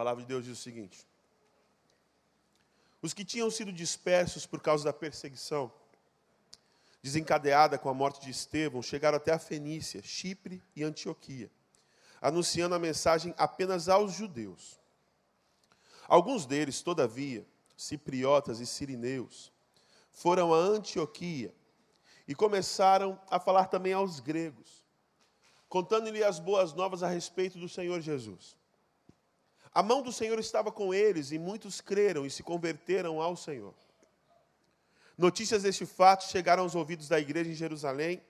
palavra de Deus diz o seguinte: Os que tinham sido dispersos por causa da perseguição, desencadeada com a morte de Estevão, chegaram até a Fenícia, Chipre e Antioquia, anunciando a mensagem apenas aos judeus. Alguns deles, todavia, cipriotas e sirineus, foram a Antioquia e começaram a falar também aos gregos, contando-lhe as boas novas a respeito do Senhor Jesus. A mão do Senhor estava com eles e muitos creram e se converteram ao Senhor. Notícias deste fato chegaram aos ouvidos da igreja em Jerusalém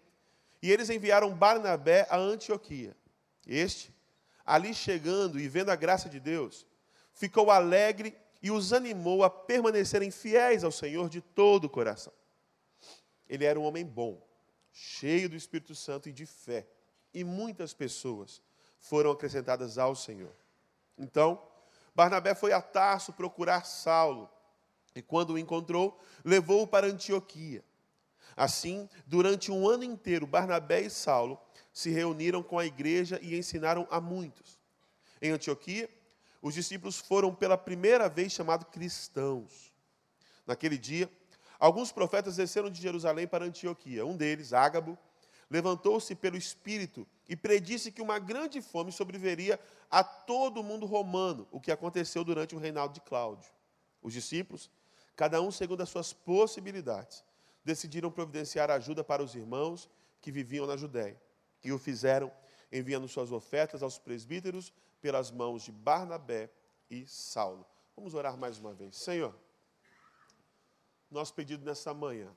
e eles enviaram Barnabé a Antioquia. Este, ali chegando e vendo a graça de Deus, ficou alegre e os animou a permanecerem fiéis ao Senhor de todo o coração. Ele era um homem bom, cheio do Espírito Santo e de fé, e muitas pessoas foram acrescentadas ao Senhor. Então, Barnabé foi a Tarso procurar Saulo, e quando o encontrou, levou-o para Antioquia. Assim, durante um ano inteiro, Barnabé e Saulo se reuniram com a igreja e ensinaram a muitos. Em Antioquia, os discípulos foram pela primeira vez chamados cristãos. Naquele dia, alguns profetas desceram de Jerusalém para Antioquia. Um deles, Ágabo, levantou-se pelo Espírito e predisse que uma grande fome sobreviveria a todo o mundo romano, o que aconteceu durante o reinado de Cláudio. Os discípulos, cada um segundo as suas possibilidades, decidiram providenciar ajuda para os irmãos que viviam na Judéia. E o fizeram enviando suas ofertas aos presbíteros pelas mãos de Barnabé e Saulo. Vamos orar mais uma vez. Senhor, nosso pedido nessa manhã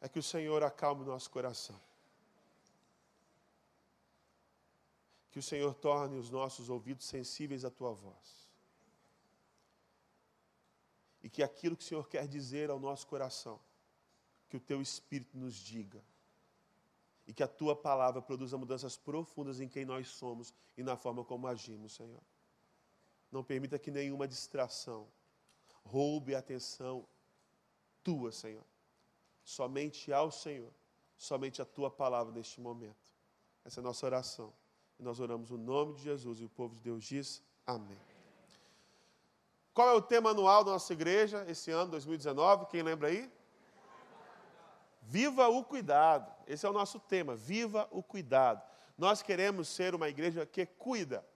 é que o Senhor acalme o nosso coração. Que o Senhor torne os nossos ouvidos sensíveis à tua voz. E que aquilo que o Senhor quer dizer ao nosso coração, que o teu Espírito nos diga. E que a tua palavra produza mudanças profundas em quem nós somos e na forma como agimos, Senhor. Não permita que nenhuma distração roube a atenção tua, Senhor somente ao Senhor, somente a tua palavra neste momento. Essa é a nossa oração. Nós oramos o no nome de Jesus e o povo de Deus diz amém. Qual é o tema anual da nossa igreja esse ano, 2019? Quem lembra aí? Viva o cuidado. Esse é o nosso tema. Viva o cuidado. Nós queremos ser uma igreja que cuida.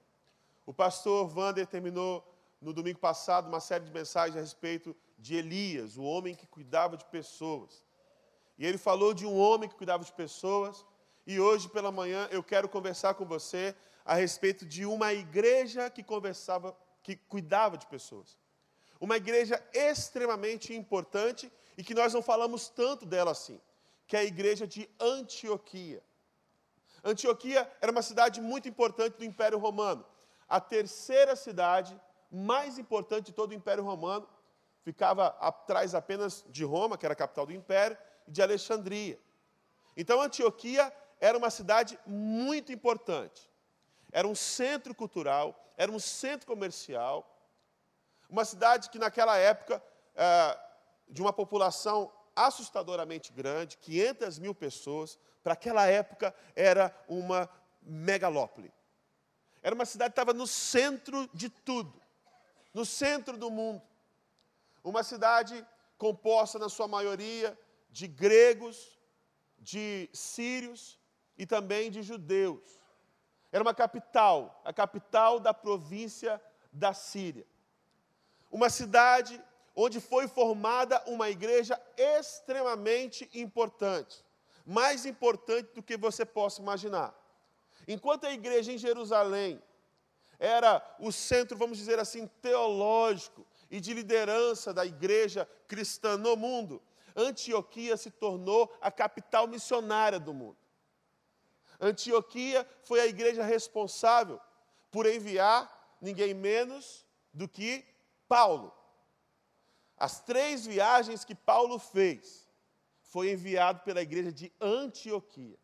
O pastor Vander terminou no domingo passado uma série de mensagens a respeito de Elias, o homem que cuidava de pessoas. E ele falou de um homem que cuidava de pessoas. E hoje pela manhã eu quero conversar com você a respeito de uma igreja que conversava, que cuidava de pessoas. Uma igreja extremamente importante e que nós não falamos tanto dela assim, que é a igreja de Antioquia. Antioquia era uma cidade muito importante do Império Romano. A terceira cidade mais importante de todo o Império Romano ficava atrás apenas de Roma, que era a capital do Império, de Alexandria. Então, Antioquia era uma cidade muito importante. Era um centro cultural, era um centro comercial, uma cidade que naquela época, é, de uma população assustadoramente grande, 500 mil pessoas, para aquela época era uma megalópole. Era uma cidade que estava no centro de tudo, no centro do mundo. Uma cidade composta, na sua maioria, de gregos, de sírios e também de judeus. Era uma capital, a capital da província da Síria. Uma cidade onde foi formada uma igreja extremamente importante, mais importante do que você possa imaginar. Enquanto a igreja em Jerusalém era o centro, vamos dizer assim, teológico e de liderança da igreja cristã no mundo, Antioquia se tornou a capital missionária do mundo. Antioquia foi a igreja responsável por enviar ninguém menos do que Paulo. As três viagens que Paulo fez foi enviado pela igreja de Antioquia.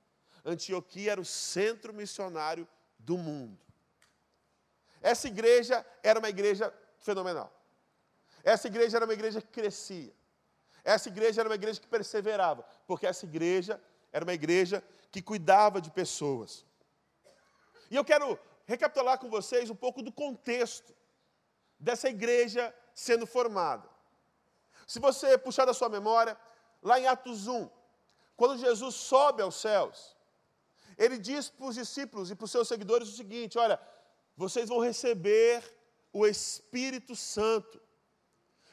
Antioquia era o centro missionário do mundo. Essa igreja era uma igreja fenomenal. Essa igreja era uma igreja que crescia. Essa igreja era uma igreja que perseverava, porque essa igreja era uma igreja que cuidava de pessoas. E eu quero recapitular com vocês um pouco do contexto dessa igreja sendo formada. Se você puxar da sua memória, lá em Atos 1, quando Jesus sobe aos céus, ele diz para os discípulos e para os seus seguidores o seguinte: olha, vocês vão receber o Espírito Santo.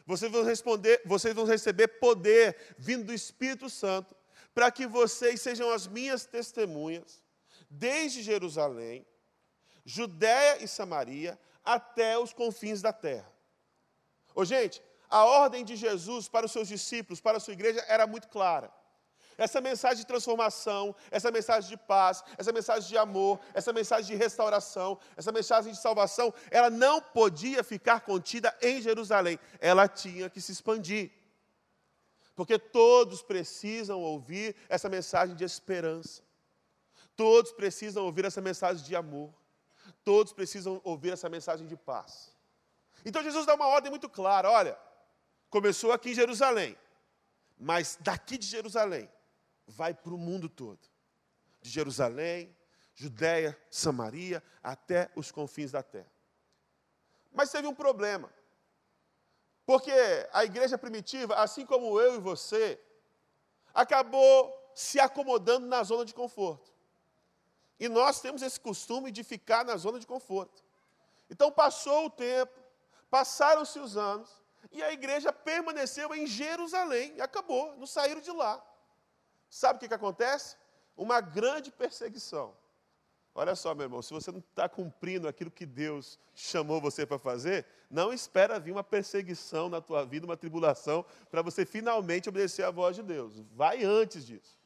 Vocês vão, responder, vocês vão receber poder vindo do Espírito Santo, para que vocês sejam as minhas testemunhas, desde Jerusalém, Judéia e Samaria, até os confins da terra. Ô, gente, a ordem de Jesus para os seus discípulos, para a sua igreja, era muito clara. Essa mensagem de transformação, essa mensagem de paz, essa mensagem de amor, essa mensagem de restauração, essa mensagem de salvação, ela não podia ficar contida em Jerusalém, ela tinha que se expandir. Porque todos precisam ouvir essa mensagem de esperança, todos precisam ouvir essa mensagem de amor, todos precisam ouvir essa mensagem de paz. Então Jesus dá uma ordem muito clara: olha, começou aqui em Jerusalém, mas daqui de Jerusalém vai para o mundo todo. De Jerusalém, Judéia, Samaria, até os confins da terra. Mas teve um problema. Porque a igreja primitiva, assim como eu e você, acabou se acomodando na zona de conforto. E nós temos esse costume de ficar na zona de conforto. Então passou o tempo, passaram-se os anos, e a igreja permaneceu em Jerusalém, e acabou, não saíram de lá. Sabe o que, que acontece? Uma grande perseguição. Olha só, meu irmão, se você não está cumprindo aquilo que Deus chamou você para fazer, não espera vir uma perseguição na tua vida, uma tribulação, para você finalmente obedecer à voz de Deus. Vai antes disso.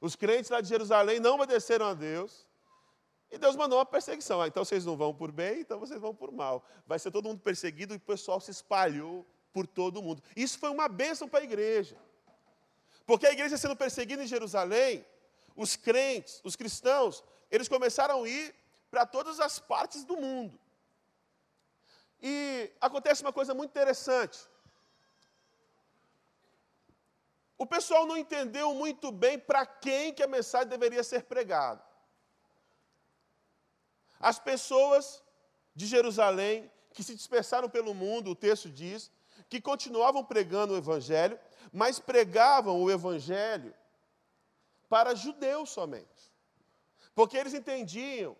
Os crentes lá de Jerusalém não obedeceram a Deus, e Deus mandou uma perseguição. Ah, então vocês não vão por bem, então vocês vão por mal. Vai ser todo mundo perseguido e o pessoal se espalhou por todo mundo. Isso foi uma bênção para a igreja. Porque a igreja sendo perseguida em Jerusalém, os crentes, os cristãos, eles começaram a ir para todas as partes do mundo. E acontece uma coisa muito interessante. O pessoal não entendeu muito bem para quem que a mensagem deveria ser pregada. As pessoas de Jerusalém, que se dispersaram pelo mundo, o texto diz, que continuavam pregando o Evangelho, mas pregavam o Evangelho para judeus somente. Porque eles entendiam,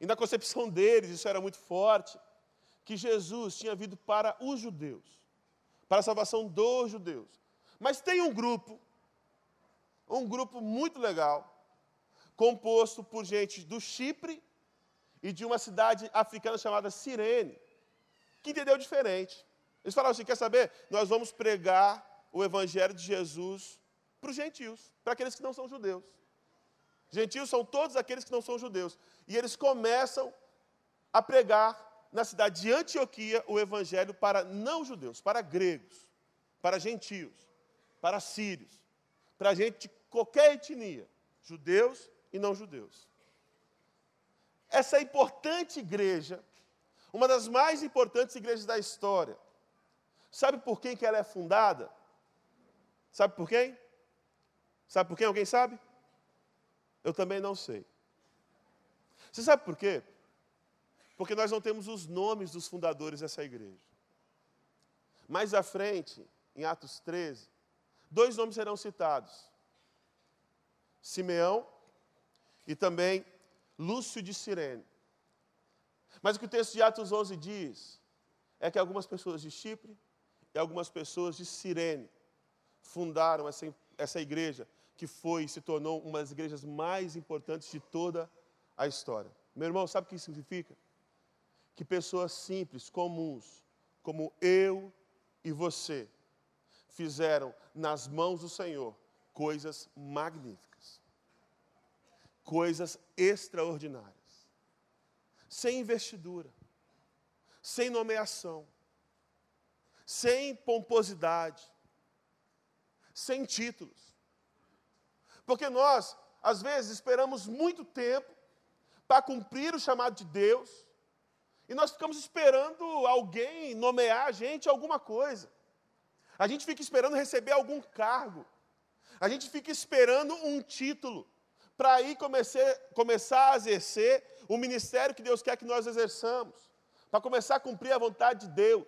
e na concepção deles isso era muito forte, que Jesus tinha vindo para os judeus, para a salvação dos judeus. Mas tem um grupo, um grupo muito legal, composto por gente do Chipre e de uma cidade africana chamada Cirene, que entendeu diferente. Eles falaram assim: quer saber? Nós vamos pregar o evangelho de Jesus para os gentios, para aqueles que não são judeus. Gentios são todos aqueles que não são judeus. E eles começam a pregar na cidade de Antioquia o evangelho para não judeus, para gregos, para gentios, para sírios, para gente de qualquer etnia, judeus e não judeus. Essa importante igreja, uma das mais importantes igrejas da história, sabe por quem que ela é fundada? Sabe por quem? Sabe por quem? Alguém sabe? Eu também não sei. Você sabe por quê? Porque nós não temos os nomes dos fundadores dessa igreja. Mais à frente, em Atos 13, dois nomes serão citados: Simeão e também Lúcio de Cirene. Mas o que o texto de Atos 11 diz é que algumas pessoas de Chipre e algumas pessoas de Cirene fundaram essa, essa igreja, que foi e se tornou uma das igrejas mais importantes de toda a história. Meu irmão, sabe o que isso significa? Que pessoas simples, comuns, como eu e você, fizeram nas mãos do Senhor coisas magníficas, coisas extraordinárias, sem investidura, sem nomeação, sem pomposidade, sem títulos. Porque nós, às vezes, esperamos muito tempo para cumprir o chamado de Deus, e nós ficamos esperando alguém nomear a gente alguma coisa. A gente fica esperando receber algum cargo. A gente fica esperando um título para aí começar a exercer o ministério que Deus quer que nós exerçamos, para começar a cumprir a vontade de Deus.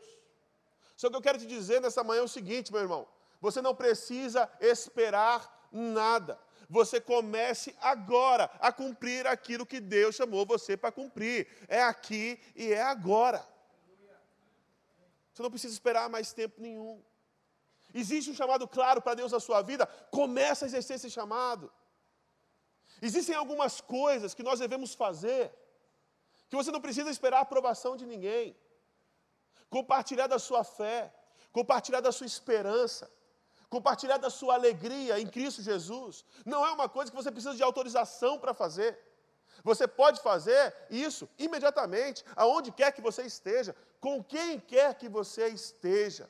Só que eu quero te dizer nessa manhã é o seguinte, meu irmão: você não precisa esperar nada. Você comece agora a cumprir aquilo que Deus chamou você para cumprir. É aqui e é agora. Você não precisa esperar mais tempo nenhum. Existe um chamado claro para Deus na sua vida, começa a exercer esse chamado. Existem algumas coisas que nós devemos fazer, que você não precisa esperar a aprovação de ninguém. Compartilhar da sua fé, compartilhar da sua esperança, compartilhar da sua alegria em Cristo Jesus. Não é uma coisa que você precisa de autorização para fazer. Você pode fazer isso imediatamente, aonde quer que você esteja, com quem quer que você esteja.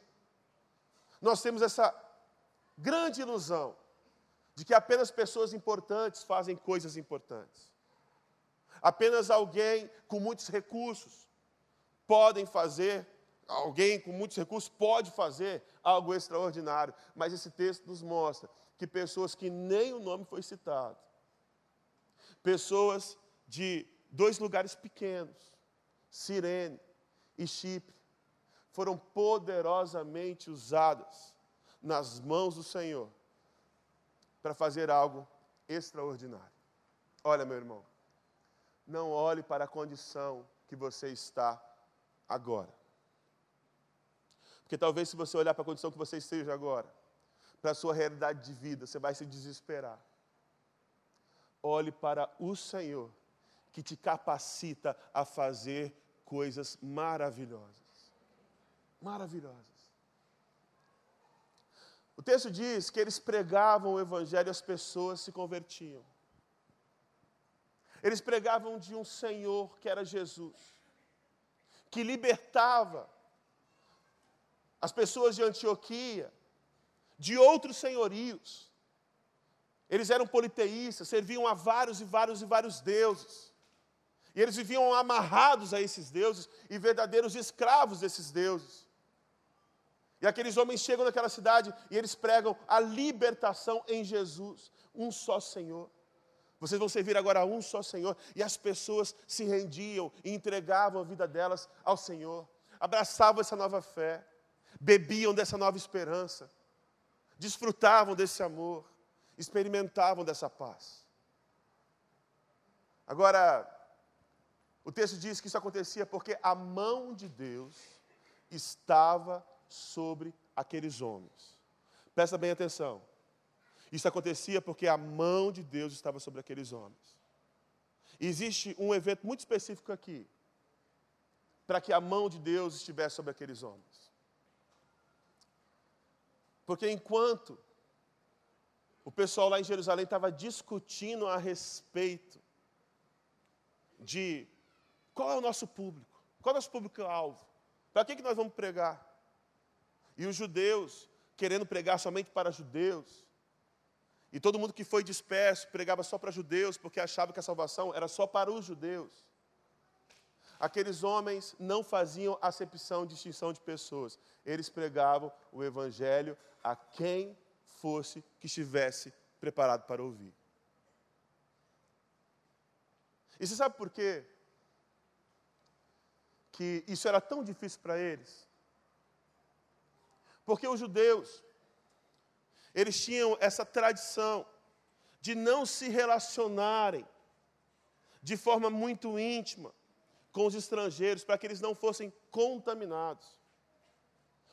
Nós temos essa grande ilusão de que apenas pessoas importantes fazem coisas importantes. Apenas alguém com muitos recursos podem fazer, alguém com muitos recursos pode fazer algo extraordinário. Mas esse texto nos mostra que pessoas que nem o nome foi citado, pessoas de dois lugares pequenos, Cirene e Chipre, foram poderosamente usadas nas mãos do Senhor para fazer algo extraordinário. Olha, meu irmão, não olhe para a condição que você está agora. Porque talvez se você olhar para a condição que você esteja agora, para a sua realidade de vida, você vai se desesperar. Olhe para o Senhor, que te capacita a fazer coisas maravilhosas maravilhosas. O texto diz que eles pregavam o Evangelho e as pessoas se convertiam. Eles pregavam de um Senhor que era Jesus, que libertava as pessoas de Antioquia de outros senhorios. Eles eram politeístas, serviam a vários e vários e vários deuses. E eles viviam amarrados a esses deuses e verdadeiros escravos desses deuses. E aqueles homens chegam naquela cidade e eles pregam a libertação em Jesus, um só Senhor. Vocês vão servir agora a um só Senhor. E as pessoas se rendiam e entregavam a vida delas ao Senhor, abraçavam essa nova fé, bebiam dessa nova esperança, desfrutavam desse amor, experimentavam dessa paz. Agora, o texto diz que isso acontecia porque a mão de Deus estava sobre aqueles homens. Presta bem atenção. Isso acontecia porque a mão de Deus estava sobre aqueles homens. Existe um evento muito específico aqui, para que a mão de Deus estivesse sobre aqueles homens. Porque enquanto o pessoal lá em Jerusalém estava discutindo a respeito de qual é o nosso público, qual é o nosso público-alvo, para que, que nós vamos pregar? E os judeus, querendo pregar somente para judeus. E todo mundo que foi disperso pregava só para judeus, porque achava que a salvação era só para os judeus. Aqueles homens não faziam acepção, distinção de pessoas. Eles pregavam o evangelho a quem fosse que estivesse preparado para ouvir. E você sabe por quê? Que isso era tão difícil para eles? Porque os judeus, eles tinham essa tradição de não se relacionarem de forma muito íntima com os estrangeiros, para que eles não fossem contaminados.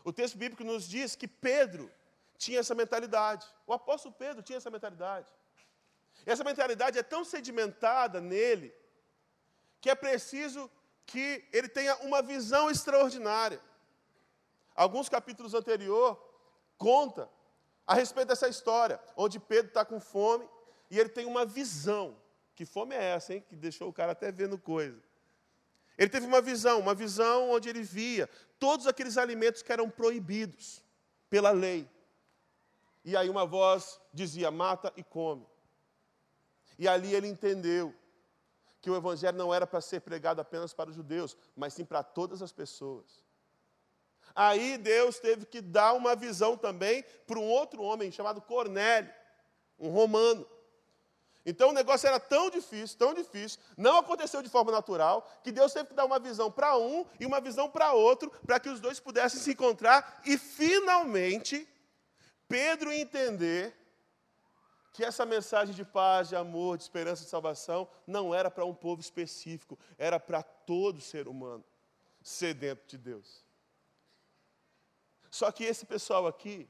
O texto bíblico nos diz que Pedro tinha essa mentalidade. O apóstolo Pedro tinha essa mentalidade. E essa mentalidade é tão sedimentada nele que é preciso que ele tenha uma visão extraordinária. Alguns capítulos anterior conta a respeito dessa história, onde Pedro está com fome e ele tem uma visão. Que fome é essa, hein? Que deixou o cara até vendo coisa. Ele teve uma visão, uma visão onde ele via todos aqueles alimentos que eram proibidos pela lei. E aí uma voz dizia: mata e come. E ali ele entendeu que o evangelho não era para ser pregado apenas para os judeus, mas sim para todas as pessoas. Aí Deus teve que dar uma visão também para um outro homem chamado Cornélio, um romano. Então o negócio era tão difícil, tão difícil, não aconteceu de forma natural, que Deus teve que dar uma visão para um e uma visão para outro, para que os dois pudessem se encontrar e finalmente Pedro entender que essa mensagem de paz, de amor, de esperança de salvação não era para um povo específico, era para todo ser humano sedento de Deus. Só que esse pessoal aqui,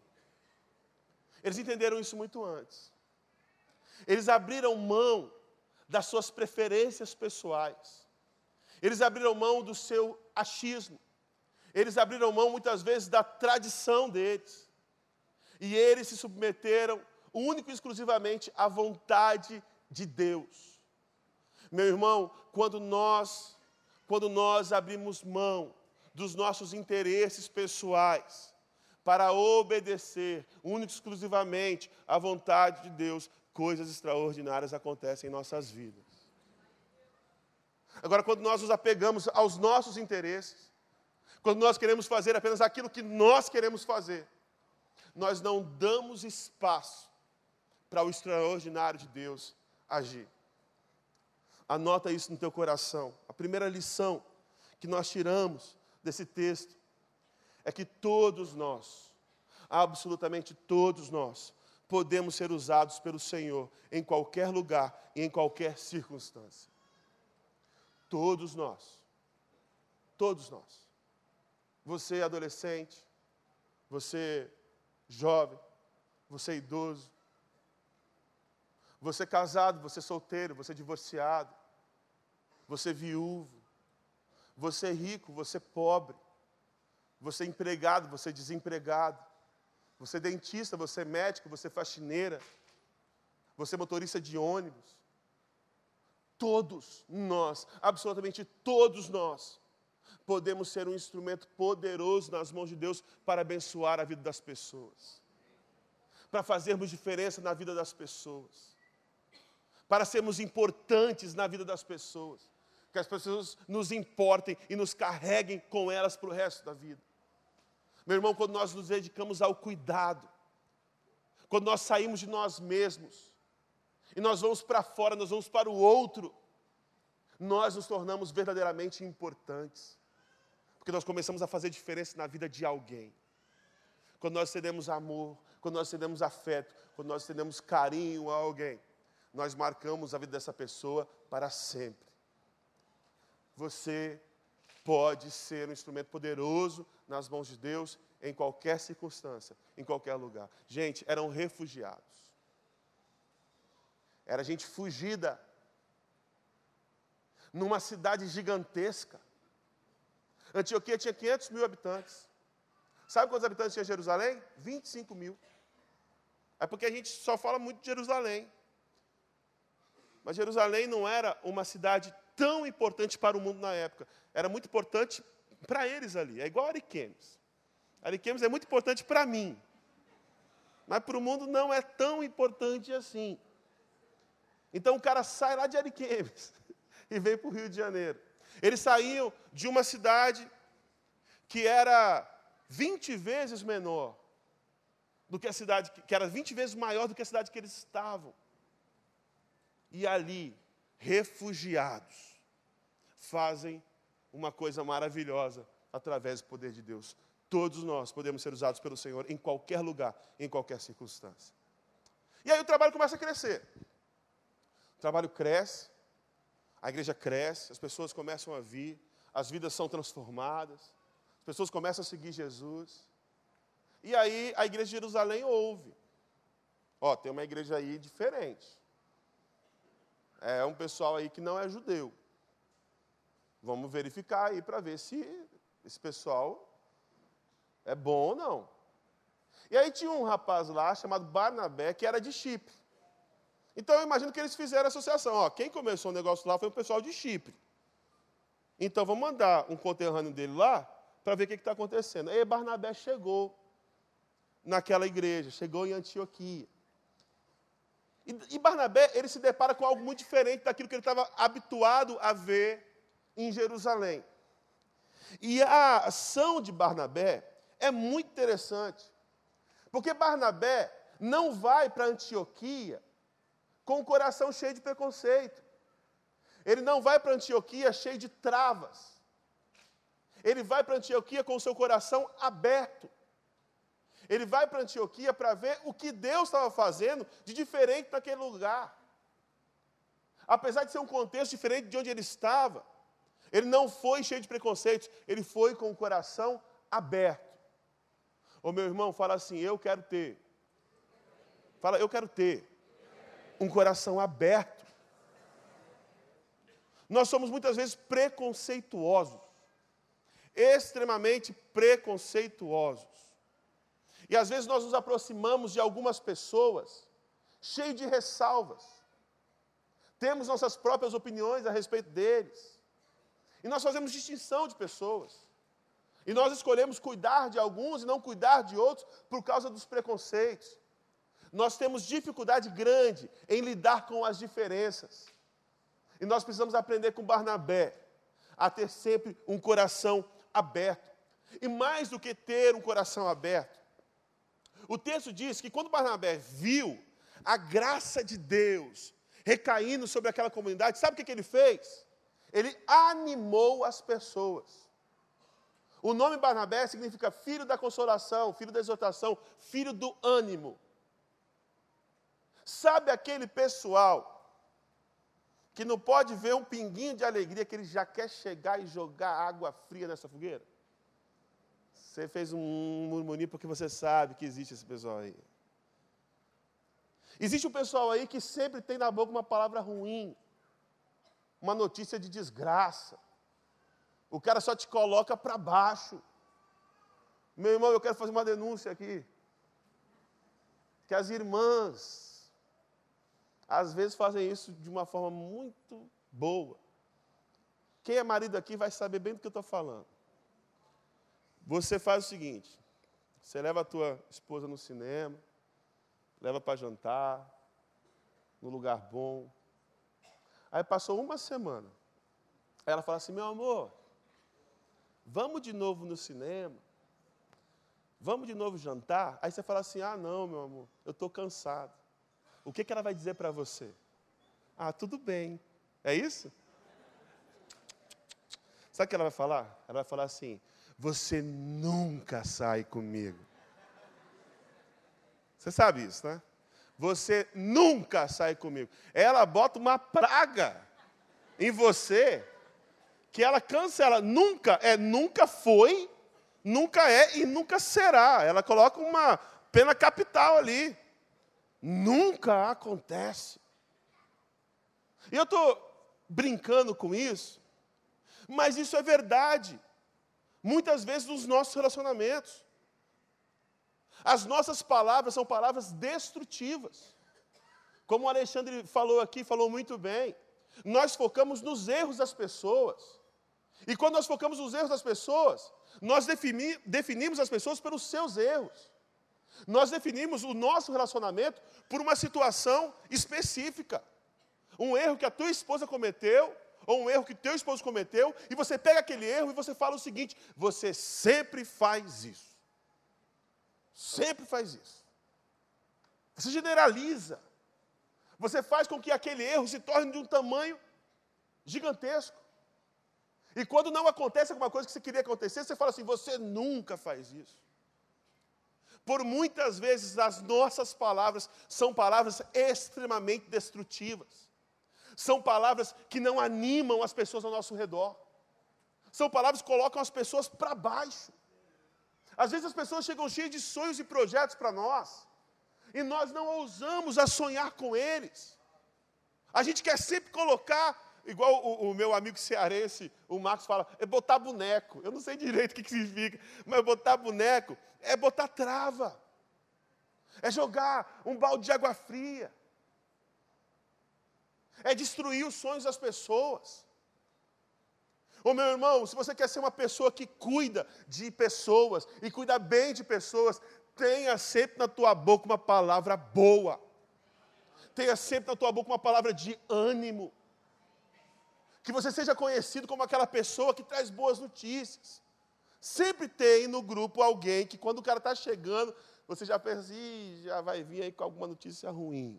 eles entenderam isso muito antes. Eles abriram mão das suas preferências pessoais. Eles abriram mão do seu achismo. Eles abriram mão muitas vezes da tradição deles. E eles se submeteram único e exclusivamente à vontade de Deus. Meu irmão, quando nós quando nós abrimos mão dos nossos interesses pessoais para obedecer único e exclusivamente à vontade de Deus, coisas extraordinárias acontecem em nossas vidas. Agora, quando nós nos apegamos aos nossos interesses, quando nós queremos fazer apenas aquilo que nós queremos fazer, nós não damos espaço para o extraordinário de Deus agir. Anota isso no teu coração. A primeira lição que nós tiramos desse texto é que todos nós, absolutamente todos nós, podemos ser usados pelo Senhor em qualquer lugar e em qualquer circunstância. Todos nós. Todos nós. Você adolescente, você jovem, você idoso, você casado, você solteiro, você divorciado, você viúvo, você rico, você pobre, você empregado, você desempregado, você dentista, você médico, você faxineira, você motorista de ônibus. Todos nós, absolutamente todos nós, podemos ser um instrumento poderoso nas mãos de Deus para abençoar a vida das pessoas, para fazermos diferença na vida das pessoas, para sermos importantes na vida das pessoas que as pessoas nos importem e nos carreguem com elas para o resto da vida. Meu irmão, quando nós nos dedicamos ao cuidado, quando nós saímos de nós mesmos, e nós vamos para fora, nós vamos para o outro, nós nos tornamos verdadeiramente importantes, porque nós começamos a fazer diferença na vida de alguém. Quando nós cedemos amor, quando nós cedemos afeto, quando nós cedemos carinho a alguém, nós marcamos a vida dessa pessoa para sempre você pode ser um instrumento poderoso nas mãos de Deus em qualquer circunstância, em qualquer lugar. Gente, eram refugiados. Era gente fugida. Numa cidade gigantesca. Antioquia tinha 500 mil habitantes. Sabe quantos habitantes tinha Jerusalém? 25 mil. É porque a gente só fala muito de Jerusalém. Mas Jerusalém não era uma cidade tão importante para o mundo na época. Era muito importante para eles ali. É igual Ariquemes. Ariquemes é muito importante para mim. Mas para o mundo não é tão importante assim. Então o cara sai lá de Ariquemes e vem para o Rio de Janeiro. Eles saíam de uma cidade que era 20 vezes menor do que a cidade, que era 20 vezes maior do que a cidade que eles estavam. E ali, refugiados, fazem uma coisa maravilhosa através do poder de Deus. Todos nós podemos ser usados pelo Senhor em qualquer lugar, em qualquer circunstância. E aí o trabalho começa a crescer. O trabalho cresce, a igreja cresce, as pessoas começam a vir, as vidas são transformadas, as pessoas começam a seguir Jesus. E aí a igreja de Jerusalém ouve. Ó, tem uma igreja aí diferente. É um pessoal aí que não é judeu. Vamos verificar aí para ver se esse pessoal é bom ou não. E aí tinha um rapaz lá chamado Barnabé, que era de Chipre. Então eu imagino que eles fizeram associação. Ó, quem começou o negócio lá foi o pessoal de Chipre. Então vamos mandar um conterrâneo dele lá para ver o que está acontecendo. E Barnabé chegou naquela igreja, chegou em Antioquia. E, e Barnabé, ele se depara com algo muito diferente daquilo que ele estava habituado a ver em Jerusalém. E a ação de Barnabé é muito interessante, porque Barnabé não vai para Antioquia com o coração cheio de preconceito. Ele não vai para Antioquia cheio de travas. Ele vai para Antioquia com o seu coração aberto. Ele vai para Antioquia para ver o que Deus estava fazendo de diferente naquele lugar. Apesar de ser um contexto diferente de onde ele estava, ele não foi cheio de preconceitos, ele foi com o coração aberto. O meu irmão fala assim: Eu quero ter. Fala, eu quero ter um coração aberto. Nós somos muitas vezes preconceituosos, extremamente preconceituosos. E às vezes nós nos aproximamos de algumas pessoas cheios de ressalvas. Temos nossas próprias opiniões a respeito deles. E nós fazemos distinção de pessoas. E nós escolhemos cuidar de alguns e não cuidar de outros por causa dos preconceitos. Nós temos dificuldade grande em lidar com as diferenças. E nós precisamos aprender com Barnabé a ter sempre um coração aberto. E mais do que ter um coração aberto, o texto diz que quando Barnabé viu a graça de Deus recaindo sobre aquela comunidade, sabe o que, que ele fez? Ele animou as pessoas. O nome Barnabé significa filho da consolação, filho da exortação, filho do ânimo. Sabe aquele pessoal que não pode ver um pinguinho de alegria que ele já quer chegar e jogar água fria nessa fogueira? Você fez um murmurinho porque você sabe que existe esse pessoal aí. Existe um pessoal aí que sempre tem na boca uma palavra ruim, uma notícia de desgraça. O cara só te coloca para baixo. Meu irmão, eu quero fazer uma denúncia aqui. Que as irmãs às vezes fazem isso de uma forma muito boa. Quem é marido aqui vai saber bem do que eu estou falando. Você faz o seguinte: você leva a tua esposa no cinema, leva para jantar, no lugar bom. Aí passou uma semana. Ela fala assim: meu amor, vamos de novo no cinema? Vamos de novo jantar? Aí você fala assim: ah, não, meu amor, eu estou cansado o que, que ela vai dizer para você? Ah, tudo bem. É isso? Sabe o que ela vai falar? Ela vai falar assim: Você nunca sai comigo. Você sabe isso, né? Você nunca sai comigo. Ela bota uma praga em você que ela cancela. Nunca é, nunca foi, nunca é e nunca será. Ela coloca uma pena capital ali. Nunca acontece. E eu estou brincando com isso, mas isso é verdade. Muitas vezes nos nossos relacionamentos. As nossas palavras são palavras destrutivas. Como o Alexandre falou aqui, falou muito bem. Nós focamos nos erros das pessoas. E quando nós focamos nos erros das pessoas, nós definimos as pessoas pelos seus erros. Nós definimos o nosso relacionamento por uma situação específica. Um erro que a tua esposa cometeu, ou um erro que teu esposo cometeu, e você pega aquele erro e você fala o seguinte: você sempre faz isso. Sempre faz isso. Você generaliza. Você faz com que aquele erro se torne de um tamanho gigantesco. E quando não acontece alguma coisa que você queria acontecer, você fala assim: você nunca faz isso. Por muitas vezes as nossas palavras são palavras extremamente destrutivas. São palavras que não animam as pessoas ao nosso redor. São palavras que colocam as pessoas para baixo. Às vezes as pessoas chegam cheias de sonhos e projetos para nós, e nós não ousamos a sonhar com eles. A gente quer sempre colocar igual o, o, meu amigo cearense, o Marcos fala, é botar boneco. Eu não sei direito o que, que significa, mas botar boneco é botar trava. É jogar um balde de água fria. É destruir os sonhos das pessoas. Ô meu irmão, se você quer ser uma pessoa que cuida de pessoas e cuida bem de pessoas, tenha sempre na tua boca uma palavra boa. Tenha sempre na tua boca uma palavra de ânimo que você seja conhecido como aquela pessoa que traz boas notícias. Sempre tem no grupo alguém que, quando o cara está chegando, você já pensa assim, já vai vir aí com alguma notícia ruim.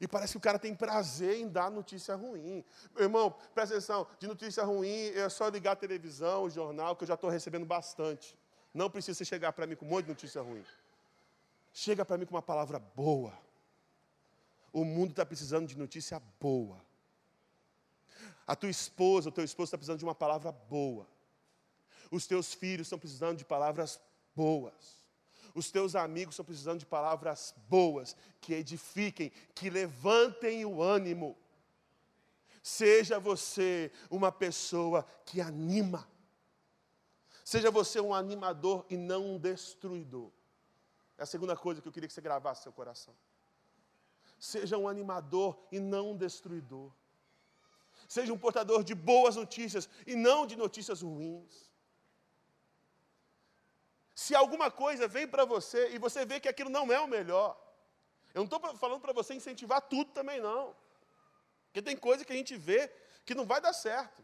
E parece que o cara tem prazer em dar notícia ruim. Meu irmão, presta atenção, de notícia ruim é só ligar a televisão, o jornal, que eu já estou recebendo bastante. Não precisa você chegar para mim com um monte de notícia ruim. Chega para mim com uma palavra boa. O mundo está precisando de notícia boa. A tua esposa, o teu esposo está precisando de uma palavra boa. Os teus filhos estão precisando de palavras boas. Os teus amigos estão precisando de palavras boas, que edifiquem, que levantem o ânimo. Seja você uma pessoa que anima. Seja você um animador e não um destruidor. É a segunda coisa que eu queria que você gravasse no seu coração. Seja um animador e não um destruidor. Seja um portador de boas notícias e não de notícias ruins. Se alguma coisa vem para você e você vê que aquilo não é o melhor, eu não estou falando para você incentivar tudo também, não. Porque tem coisa que a gente vê que não vai dar certo.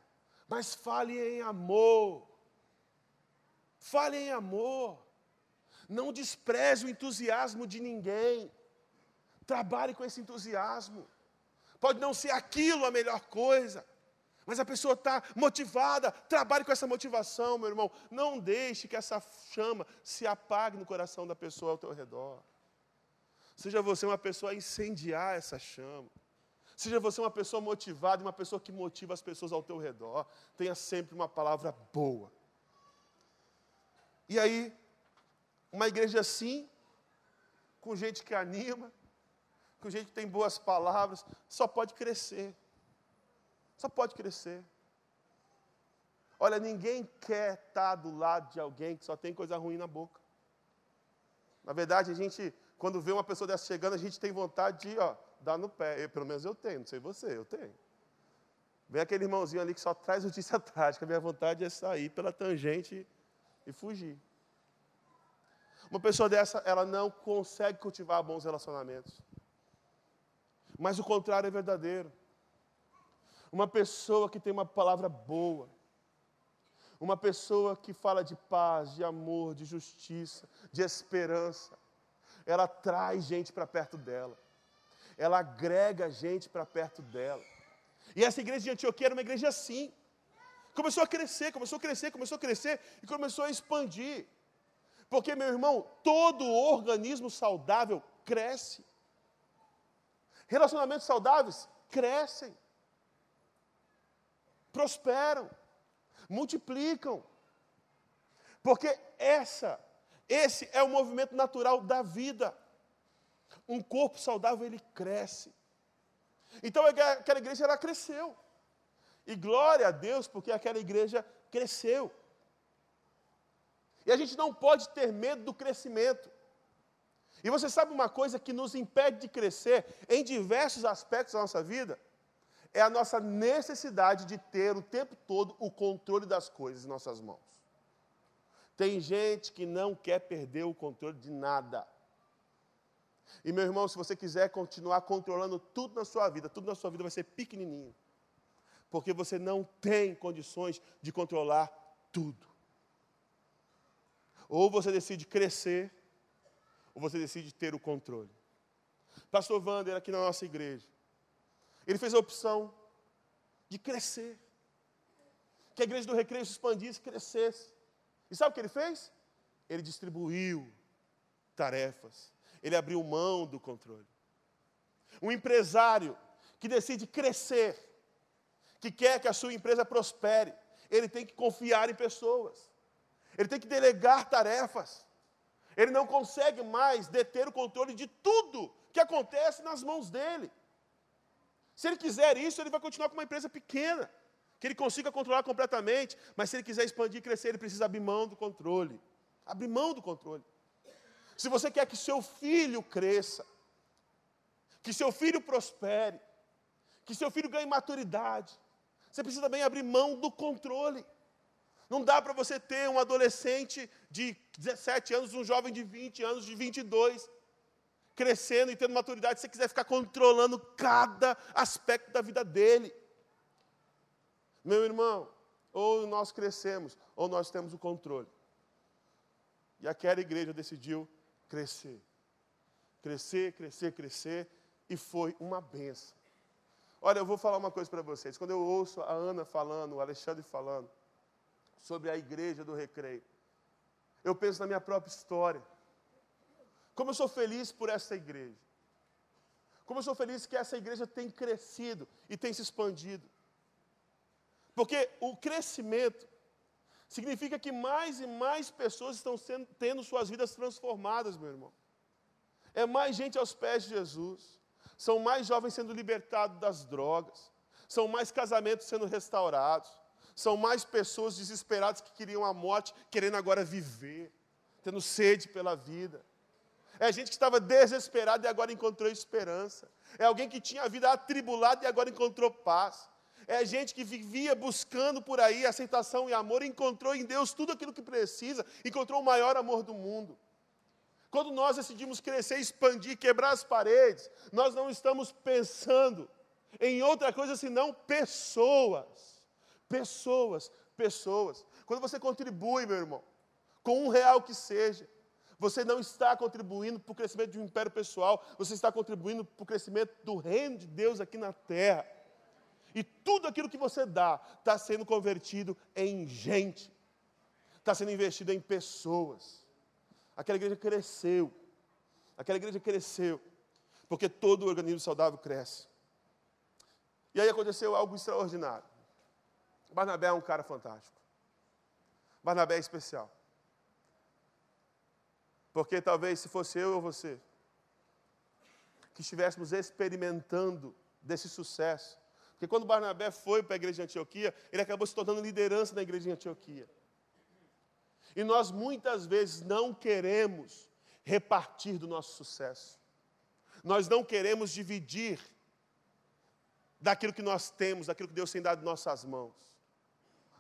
Mas fale em amor. Fale em amor. Não despreze o entusiasmo de ninguém. Trabalhe com esse entusiasmo. Pode não ser aquilo a melhor coisa, mas a pessoa está motivada, trabalhe com essa motivação, meu irmão. Não deixe que essa chama se apague no coração da pessoa ao teu redor. Seja você uma pessoa a incendiar essa chama. Seja você uma pessoa motivada, uma pessoa que motiva as pessoas ao teu redor. Tenha sempre uma palavra boa. E aí, uma igreja assim, com gente que anima, com gente que tem boas palavras, só pode crescer. Só pode crescer. Olha, ninguém quer estar do lado de alguém que só tem coisa ruim na boca. Na verdade, a gente, quando vê uma pessoa dessa chegando, a gente tem vontade de ó, dar no pé. Eu, pelo menos eu tenho, não sei você, eu tenho. Vem aquele irmãozinho ali que só traz notícia trágica. Minha vontade é sair pela tangente e fugir. Uma pessoa dessa, ela não consegue cultivar bons relacionamentos. Mas o contrário é verdadeiro. Uma pessoa que tem uma palavra boa. Uma pessoa que fala de paz, de amor, de justiça, de esperança. Ela traz gente para perto dela. Ela agrega gente para perto dela. E essa igreja de Antioquia era uma igreja assim. Começou a crescer, começou a crescer, começou a crescer e começou a expandir. Porque, meu irmão, todo organismo saudável cresce. Relacionamentos saudáveis crescem prosperam, multiplicam. Porque essa, esse é o movimento natural da vida. Um corpo saudável ele cresce. Então aquela igreja ela cresceu. E glória a Deus porque aquela igreja cresceu. E a gente não pode ter medo do crescimento. E você sabe uma coisa que nos impede de crescer em diversos aspectos da nossa vida? É a nossa necessidade de ter o tempo todo o controle das coisas em nossas mãos. Tem gente que não quer perder o controle de nada. E meu irmão, se você quiser continuar controlando tudo na sua vida, tudo na sua vida vai ser pequenininho. Porque você não tem condições de controlar tudo. Ou você decide crescer, ou você decide ter o controle. Pastor Wander, aqui na nossa igreja, ele fez a opção de crescer. Que a igreja do recreio se expandisse, crescesse. E sabe o que ele fez? Ele distribuiu tarefas. Ele abriu mão do controle. Um empresário que decide crescer, que quer que a sua empresa prospere, ele tem que confiar em pessoas. Ele tem que delegar tarefas. Ele não consegue mais deter o controle de tudo que acontece nas mãos dele. Se ele quiser isso, ele vai continuar com uma empresa pequena, que ele consiga controlar completamente, mas se ele quiser expandir e crescer, ele precisa abrir mão do controle. Abrir mão do controle. Se você quer que seu filho cresça, que seu filho prospere, que seu filho ganhe maturidade, você precisa também abrir mão do controle. Não dá para você ter um adolescente de 17 anos, um jovem de 20 anos, de 22, crescendo e tendo maturidade, se você quiser ficar controlando cada aspecto da vida dele. Meu irmão, ou nós crescemos, ou nós temos o controle. E aquela igreja decidiu crescer. Crescer, crescer, crescer. e foi uma benção. Olha, eu vou falar uma coisa para vocês. Quando eu ouço a Ana falando, o Alexandre falando sobre a igreja do recreio, eu penso na minha própria história. Como eu sou feliz por essa igreja. Como eu sou feliz que essa igreja tem crescido e tem se expandido. Porque o crescimento significa que mais e mais pessoas estão sendo, tendo suas vidas transformadas, meu irmão. É mais gente aos pés de Jesus. São mais jovens sendo libertados das drogas. São mais casamentos sendo restaurados. São mais pessoas desesperadas que queriam a morte, querendo agora viver, tendo sede pela vida. É gente que estava desesperada e agora encontrou esperança. É alguém que tinha a vida atribulada e agora encontrou paz. É gente que vivia buscando por aí aceitação e amor e encontrou em Deus tudo aquilo que precisa, encontrou o maior amor do mundo. Quando nós decidimos crescer, expandir, quebrar as paredes, nós não estamos pensando em outra coisa senão pessoas. Pessoas, pessoas. Quando você contribui, meu irmão, com um real que seja, você não está contribuindo para o crescimento de um império pessoal, você está contribuindo para o crescimento do reino de Deus aqui na terra. E tudo aquilo que você dá está sendo convertido em gente, está sendo investido em pessoas. Aquela igreja cresceu. Aquela igreja cresceu. Porque todo organismo saudável cresce. E aí aconteceu algo extraordinário. Barnabé é um cara fantástico. Barnabé é especial. Porque talvez se fosse eu ou você, que estivéssemos experimentando desse sucesso. Porque quando Barnabé foi para a igreja de Antioquia, ele acabou se tornando liderança na igreja de Antioquia. E nós muitas vezes não queremos repartir do nosso sucesso. Nós não queremos dividir daquilo que nós temos, daquilo que Deus tem dado em nossas mãos.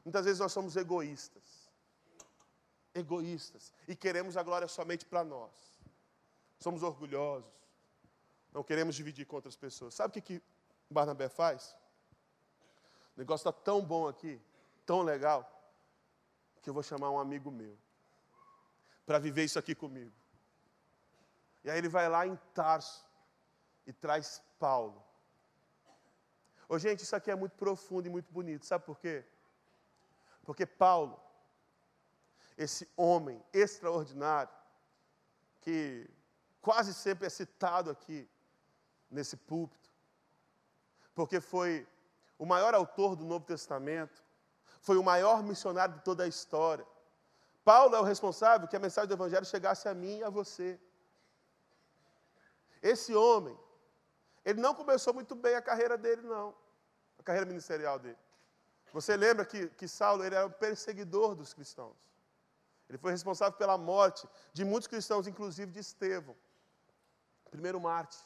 Muitas vezes nós somos egoístas. Egoístas. E queremos a glória somente para nós. Somos orgulhosos. Não queremos dividir com outras pessoas. Sabe o que, que Barnabé faz? O negócio está tão bom aqui, tão legal, que eu vou chamar um amigo meu para viver isso aqui comigo. E aí ele vai lá em Tarso e traz Paulo. Ô, gente, isso aqui é muito profundo e muito bonito. Sabe por quê? Porque Paulo, esse homem extraordinário, que quase sempre é citado aqui nesse púlpito, porque foi o maior autor do Novo Testamento, foi o maior missionário de toda a história. Paulo é o responsável que a mensagem do Evangelho chegasse a mim e a você. Esse homem, ele não começou muito bem a carreira dele, não, a carreira ministerial dele. Você lembra que, que Saulo ele era o perseguidor dos cristãos. Ele foi responsável pela morte de muitos cristãos, inclusive de Estevão, primeiro mártir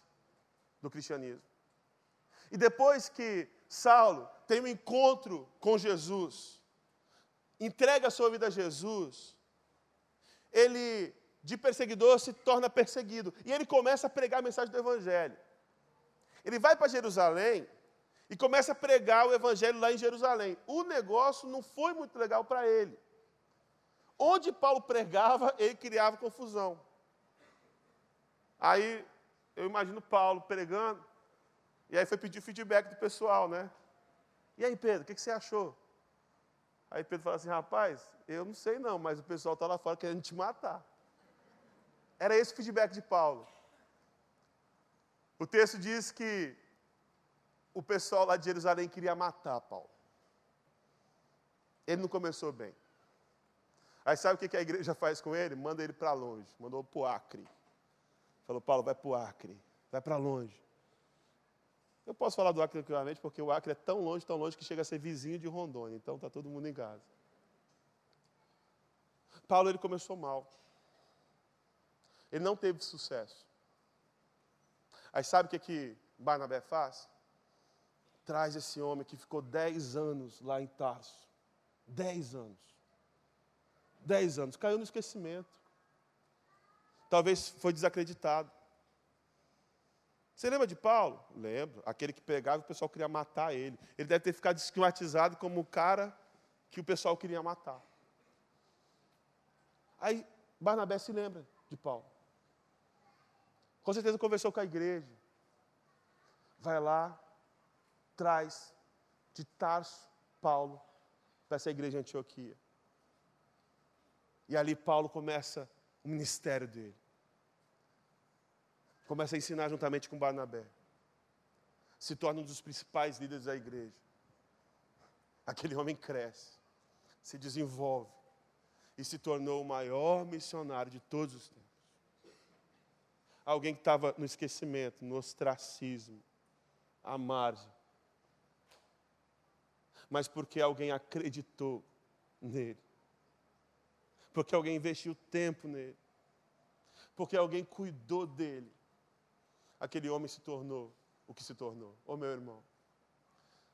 do cristianismo. E depois que Saulo tem um encontro com Jesus, entrega a sua vida a Jesus, ele, de perseguidor, se torna perseguido. E ele começa a pregar a mensagem do Evangelho. Ele vai para Jerusalém e começa a pregar o Evangelho lá em Jerusalém. O negócio não foi muito legal para ele. Onde Paulo pregava, ele criava confusão. Aí eu imagino Paulo pregando, e aí foi pedir feedback do pessoal, né? E aí, Pedro, o que, que você achou? Aí Pedro fala assim, rapaz, eu não sei não, mas o pessoal está lá fora querendo te matar. Era esse o feedback de Paulo. O texto diz que o pessoal lá de Jerusalém queria matar Paulo. Ele não começou bem. Aí sabe o que a igreja faz com ele? Manda ele para longe. Mandou para o Acre. Falou, Paulo, vai para o Acre. Vai para longe. Eu posso falar do Acre tranquilamente, porque o Acre é tão longe, tão longe, que chega a ser vizinho de Rondônia. Então está todo mundo em casa. Paulo ele começou mal. Ele não teve sucesso. Aí sabe o que, que Barnabé faz? Traz esse homem que ficou dez anos lá em Tarso. Dez anos. Dez anos. Caiu no esquecimento. Talvez foi desacreditado. Você lembra de Paulo? Lembro. Aquele que pregava, o pessoal queria matar ele. Ele deve ter ficado estigmatizado como o cara que o pessoal queria matar. Aí Barnabé se lembra de Paulo. Com certeza conversou com a igreja. vai lá, traz de Tarso Paulo para essa igreja de Antioquia. E ali Paulo começa o ministério dele. Começa a ensinar juntamente com Barnabé. Se torna um dos principais líderes da igreja. Aquele homem cresce, se desenvolve e se tornou o maior missionário de todos os tempos. Alguém que estava no esquecimento, no ostracismo, à margem. Mas porque alguém acreditou nele. Porque alguém investiu tempo nele. Porque alguém cuidou dele. Aquele homem se tornou o que se tornou. Ô meu irmão,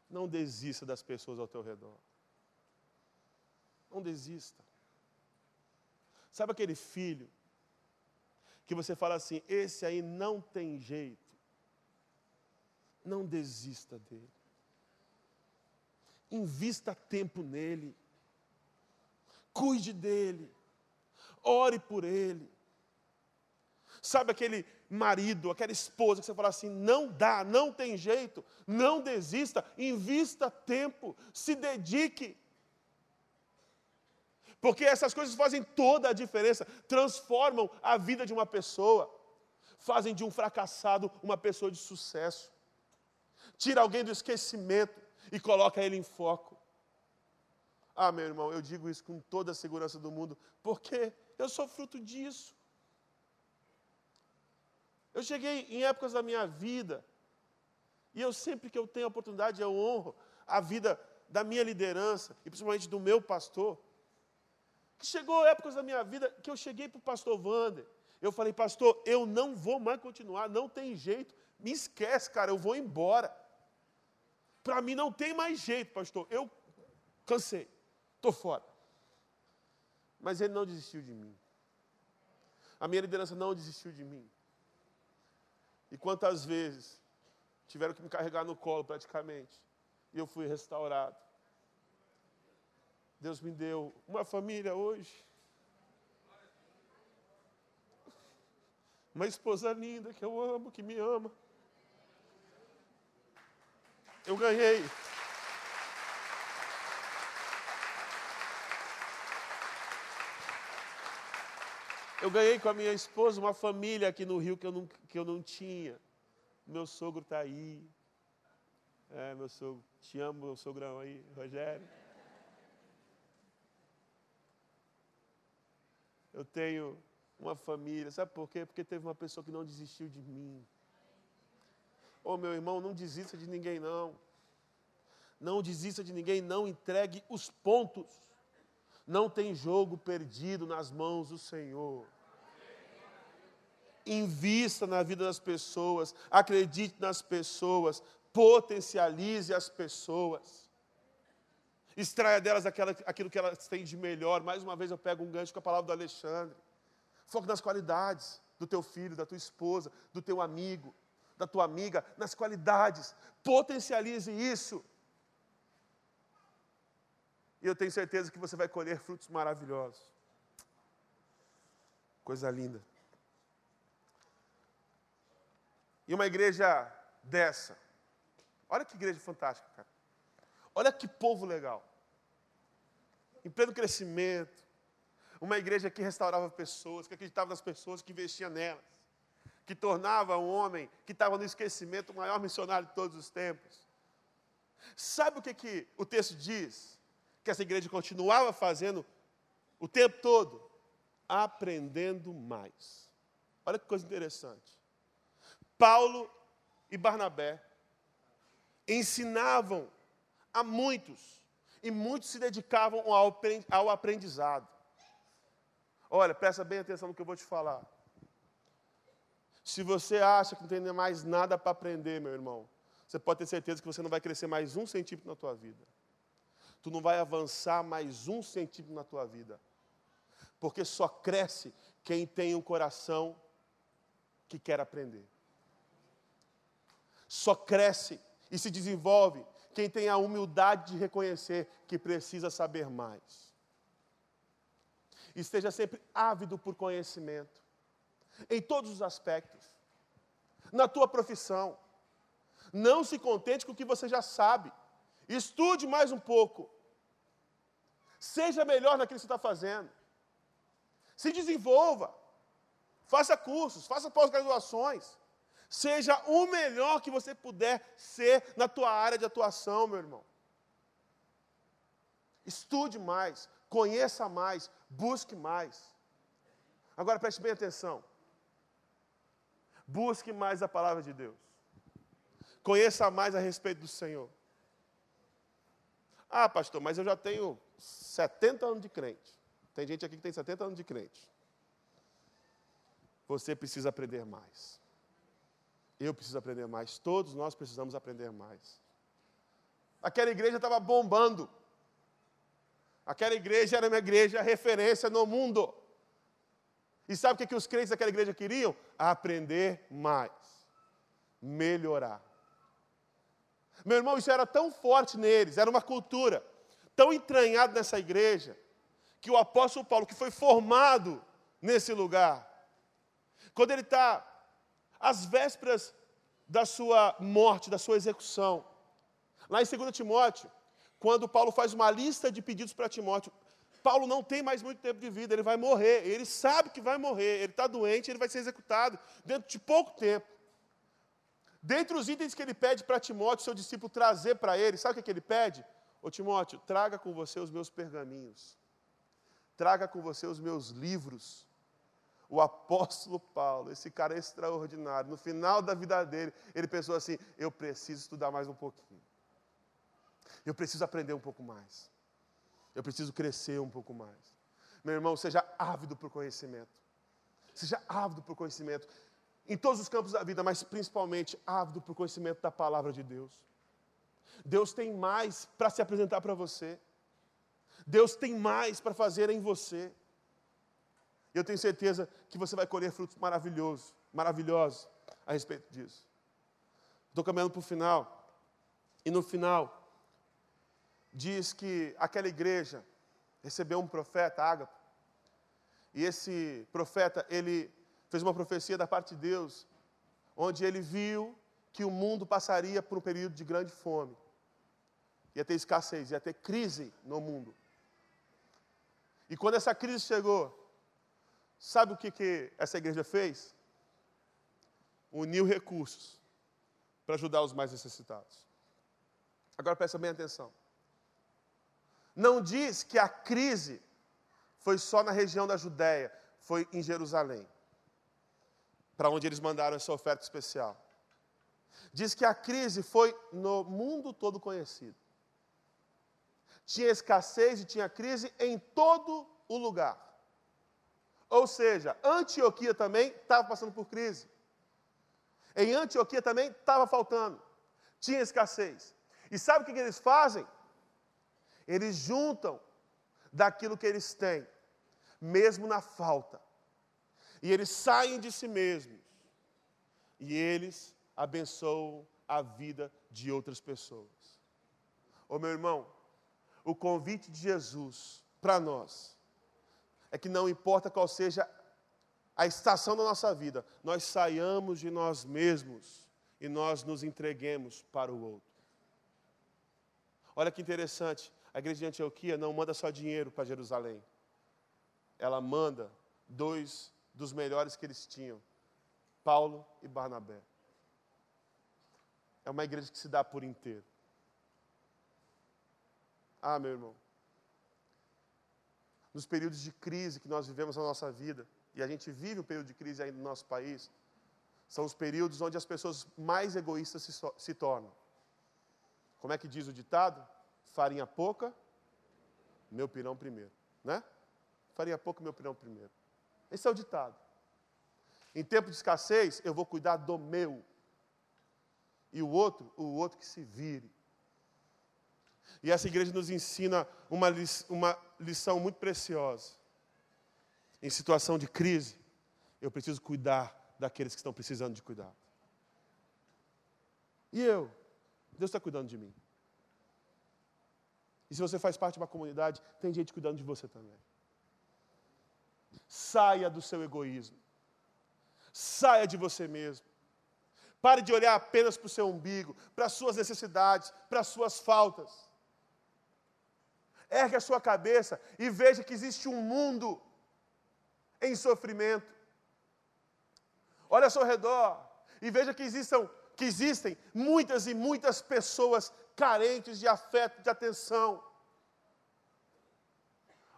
não desista das pessoas ao teu redor. Não desista. Sabe aquele filho que você fala assim: esse aí não tem jeito. Não desista dele. Invista tempo nele. Cuide dele. Ore por ele. Sabe aquele marido, aquela esposa que você fala assim: não dá, não tem jeito, não desista, invista tempo, se dedique. Porque essas coisas fazem toda a diferença, transformam a vida de uma pessoa, fazem de um fracassado uma pessoa de sucesso. Tira alguém do esquecimento e coloca ele em foco. Ah, meu irmão, eu digo isso com toda a segurança do mundo, porque eu sou fruto disso. Eu cheguei em épocas da minha vida, e eu sempre que eu tenho a oportunidade, eu honro a vida da minha liderança, e principalmente do meu pastor. Chegou épocas da minha vida que eu cheguei para o pastor Wander. Eu falei, pastor, eu não vou mais continuar, não tem jeito. Me esquece, cara, eu vou embora. Para mim não tem mais jeito, pastor. Eu cansei, estou fora. Mas ele não desistiu de mim. A minha liderança não desistiu de mim. E quantas vezes tiveram que me carregar no colo praticamente. E eu fui restaurado. Deus me deu uma família hoje. Uma esposa linda que eu amo, que me ama. Eu ganhei. Eu ganhei com a minha esposa uma família aqui no Rio que eu não, que eu não tinha. Meu sogro está aí. É, meu sogro. Te amo, meu sogrão aí, Rogério. eu tenho uma família. Sabe por quê? Porque teve uma pessoa que não desistiu de mim. Ô oh, meu irmão, não desista de ninguém, não. Não desista de ninguém, não entregue os pontos. Não tem jogo perdido nas mãos do Senhor. Invista na vida das pessoas, acredite nas pessoas, potencialize as pessoas. Extraia delas aquela, aquilo que elas têm de melhor. Mais uma vez eu pego um gancho com a palavra do Alexandre. Foque nas qualidades do teu filho, da tua esposa, do teu amigo, da tua amiga, nas qualidades. Potencialize isso. E eu tenho certeza que você vai colher frutos maravilhosos. Coisa linda. E uma igreja dessa. Olha que igreja fantástica, cara. Olha que povo legal. Em pleno crescimento. Uma igreja que restaurava pessoas, que acreditava nas pessoas, que investia nelas. Que tornava um homem que estava no esquecimento o maior missionário de todos os tempos. Sabe o que, que o texto diz? Que essa igreja continuava fazendo o tempo todo? Aprendendo mais. Olha que coisa interessante. Paulo e Barnabé ensinavam a muitos, e muitos se dedicavam ao aprendizado. Olha, presta bem atenção no que eu vou te falar. Se você acha que não tem mais nada para aprender, meu irmão, você pode ter certeza que você não vai crescer mais um centímetro na tua vida. Tu não vai avançar mais um centímetro na tua vida. Porque só cresce quem tem um coração que quer aprender. Só cresce e se desenvolve quem tem a humildade de reconhecer que precisa saber mais. Esteja sempre ávido por conhecimento, em todos os aspectos, na tua profissão, Não se contente com o que você já sabe. Estude mais um pouco. Seja melhor naquilo que você está fazendo. Se desenvolva. Faça cursos, faça pós-graduações. Seja o melhor que você puder ser na tua área de atuação, meu irmão. Estude mais, conheça mais, busque mais. Agora preste bem atenção. Busque mais a palavra de Deus. Conheça mais a respeito do Senhor. Ah, pastor, mas eu já tenho 70 anos de crente. Tem gente aqui que tem 70 anos de crente. Você precisa aprender mais. Eu preciso aprender mais. Todos nós precisamos aprender mais. Aquela igreja estava bombando. Aquela igreja era uma igreja referência no mundo. E sabe o que, que os crentes daquela igreja queriam? Aprender mais, melhorar. Meu irmão, isso era tão forte neles, era uma cultura tão entranhada nessa igreja, que o apóstolo Paulo, que foi formado nesse lugar, quando ele está às vésperas da sua morte, da sua execução, lá em 2 Timóteo, quando Paulo faz uma lista de pedidos para Timóteo, Paulo não tem mais muito tempo de vida, ele vai morrer, ele sabe que vai morrer, ele está doente, ele vai ser executado dentro de pouco tempo. Dentre os itens que ele pede para Timóteo, seu discípulo, trazer para ele, sabe o que, que ele pede? Ô Timóteo, traga com você os meus pergaminhos, traga com você os meus livros. O apóstolo Paulo, esse cara extraordinário, no final da vida dele, ele pensou assim: eu preciso estudar mais um pouquinho, eu preciso aprender um pouco mais, eu preciso crescer um pouco mais. Meu irmão, seja ávido por conhecimento, seja ávido por conhecimento em todos os campos da vida, mas principalmente ávido por conhecimento da palavra de Deus. Deus tem mais para se apresentar para você. Deus tem mais para fazer em você. Eu tenho certeza que você vai colher frutos maravilhosos, maravilhosos a respeito disso. Estou caminhando para o final. E no final, diz que aquela igreja recebeu um profeta, Ágapo. E esse profeta, ele fez uma profecia da parte de Deus, onde ele viu que o mundo passaria por um período de grande fome. Ia ter escassez, ia ter crise no mundo. E quando essa crise chegou, sabe o que, que essa igreja fez? Uniu recursos para ajudar os mais necessitados. Agora presta bem atenção. Não diz que a crise foi só na região da Judéia, foi em Jerusalém para onde eles mandaram essa oferta especial. Diz que a crise foi no mundo todo conhecido. Tinha escassez e tinha crise em todo o lugar. Ou seja, Antioquia também estava passando por crise. Em Antioquia também estava faltando. Tinha escassez. E sabe o que eles fazem? Eles juntam daquilo que eles têm, mesmo na falta e eles saem de si mesmos e eles abençoam a vida de outras pessoas. Ô meu irmão, o convite de Jesus para nós é que não importa qual seja a estação da nossa vida, nós saiamos de nós mesmos e nós nos entreguemos para o outro. Olha que interessante, a igreja de Antioquia não manda só dinheiro para Jerusalém, ela manda dois dos melhores que eles tinham, Paulo e Barnabé. É uma igreja que se dá por inteiro. Ah, meu irmão. Nos períodos de crise que nós vivemos na nossa vida, e a gente vive um período de crise ainda no nosso país, são os períodos onde as pessoas mais egoístas se, se tornam. Como é que diz o ditado? Farinha pouca, meu pirão primeiro. Né? Farinha pouca, meu pirão primeiro. Esse é o ditado. Em tempo de escassez, eu vou cuidar do meu. E o outro, o outro que se vire. E essa igreja nos ensina uma, uma lição muito preciosa. Em situação de crise, eu preciso cuidar daqueles que estão precisando de cuidado. E eu? Deus está cuidando de mim. E se você faz parte de uma comunidade, tem gente cuidando de você também. Saia do seu egoísmo. Saia de você mesmo. Pare de olhar apenas para o seu umbigo, para as suas necessidades, para as suas faltas. Ergue a sua cabeça e veja que existe um mundo em sofrimento. Olha ao seu redor e veja que existam, que existem muitas e muitas pessoas carentes de afeto, de atenção.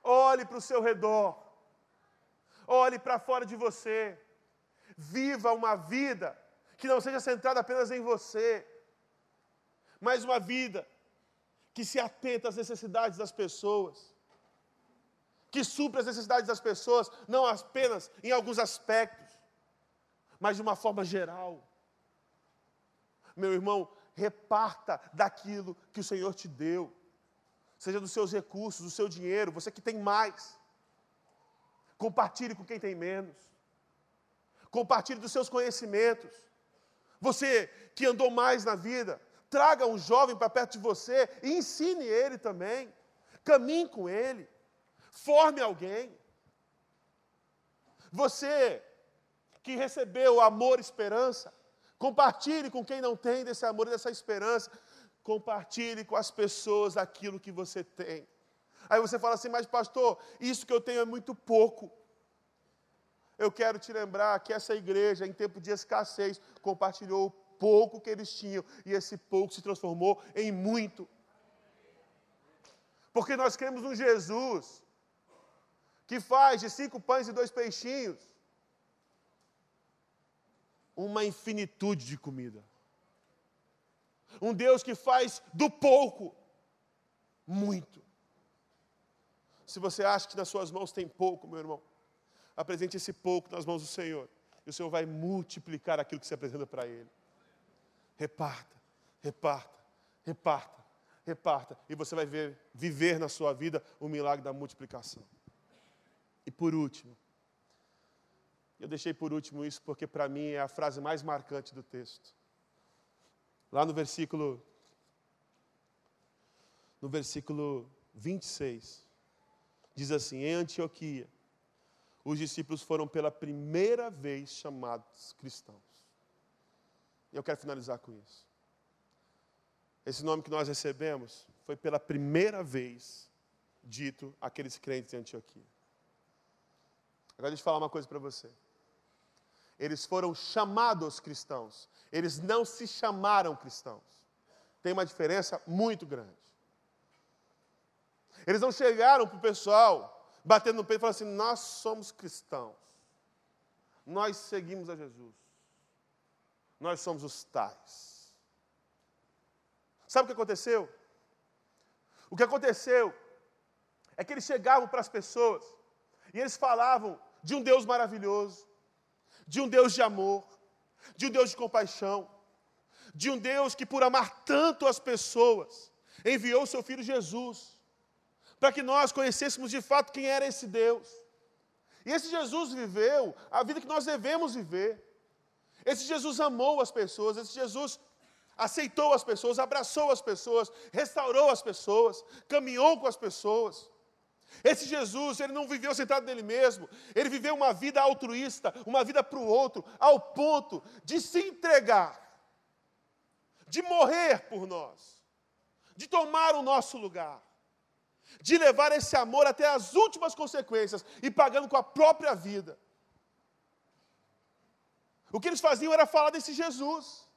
Olhe para o seu redor. Olhe para fora de você. Viva uma vida que não seja centrada apenas em você, mas uma vida que se atenta às necessidades das pessoas, que supra as necessidades das pessoas, não apenas em alguns aspectos, mas de uma forma geral. Meu irmão, reparta daquilo que o Senhor te deu, seja dos seus recursos, do seu dinheiro, você que tem mais. Compartilhe com quem tem menos. Compartilhe dos seus conhecimentos. Você que andou mais na vida, traga um jovem para perto de você e ensine ele também. Caminhe com ele. Forme alguém. Você que recebeu amor e esperança, compartilhe com quem não tem desse amor e dessa esperança. Compartilhe com as pessoas aquilo que você tem. Aí você fala assim, mas pastor, isso que eu tenho é muito pouco. Eu quero te lembrar que essa igreja, em tempo de escassez, compartilhou o pouco que eles tinham, e esse pouco se transformou em muito. Porque nós cremos um Jesus que faz de cinco pães e dois peixinhos uma infinitude de comida. Um Deus que faz do pouco muito. Se você acha que nas suas mãos tem pouco, meu irmão, apresente esse pouco nas mãos do Senhor. E o Senhor vai multiplicar aquilo que se apresenta para Ele. Reparta, reparta, reparta, reparta. E você vai ver, viver na sua vida o milagre da multiplicação. E por último, eu deixei por último isso porque para mim é a frase mais marcante do texto. Lá no versículo no versículo 26 diz assim: Em Antioquia os discípulos foram pela primeira vez chamados cristãos. E eu quero finalizar com isso. Esse nome que nós recebemos foi pela primeira vez dito àqueles crentes em Antioquia. Agora deixa eu falar uma coisa para você. Eles foram chamados cristãos, eles não se chamaram cristãos. Tem uma diferença muito grande. Eles não chegaram para o pessoal batendo no peito e falando assim: Nós somos cristãos. Nós seguimos a Jesus. Nós somos os tais. Sabe o que aconteceu? O que aconteceu é que eles chegavam para as pessoas e eles falavam de um Deus maravilhoso, de um Deus de amor, de um Deus de compaixão, de um Deus que, por amar tanto as pessoas, enviou o seu filho Jesus para que nós conhecêssemos de fato quem era esse Deus. E esse Jesus viveu a vida que nós devemos viver. Esse Jesus amou as pessoas, esse Jesus aceitou as pessoas, abraçou as pessoas, restaurou as pessoas, caminhou com as pessoas. Esse Jesus, ele não viveu sentado nele mesmo, ele viveu uma vida altruísta, uma vida para o outro, ao ponto de se entregar, de morrer por nós, de tomar o nosso lugar de levar esse amor até as últimas consequências e pagando com a própria vida. O que eles faziam era falar desse Jesus,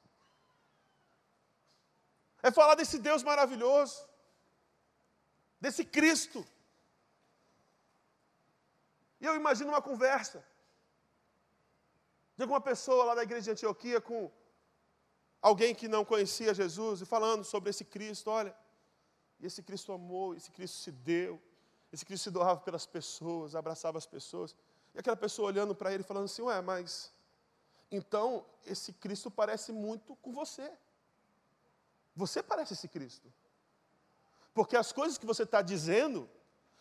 é falar desse Deus maravilhoso, desse Cristo. E eu imagino uma conversa de alguma pessoa lá da igreja de Antioquia com alguém que não conhecia Jesus e falando sobre esse Cristo, olha. E esse Cristo amou, esse Cristo se deu, esse Cristo se doava pelas pessoas, abraçava as pessoas. E aquela pessoa olhando para ele falando assim: Ué, mas então esse Cristo parece muito com você. Você parece esse Cristo. Porque as coisas que você está dizendo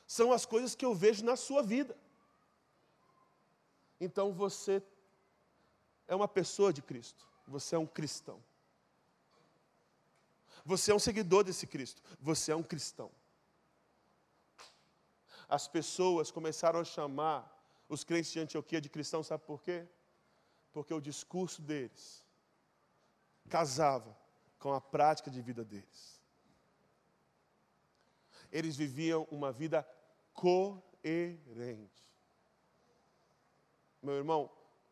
são as coisas que eu vejo na sua vida. Então você é uma pessoa de Cristo, você é um cristão. Você é um seguidor desse Cristo. Você é um cristão. As pessoas começaram a chamar os crentes de Antioquia de cristãos, sabe por quê? Porque o discurso deles casava com a prática de vida deles. Eles viviam uma vida coerente. Meu irmão,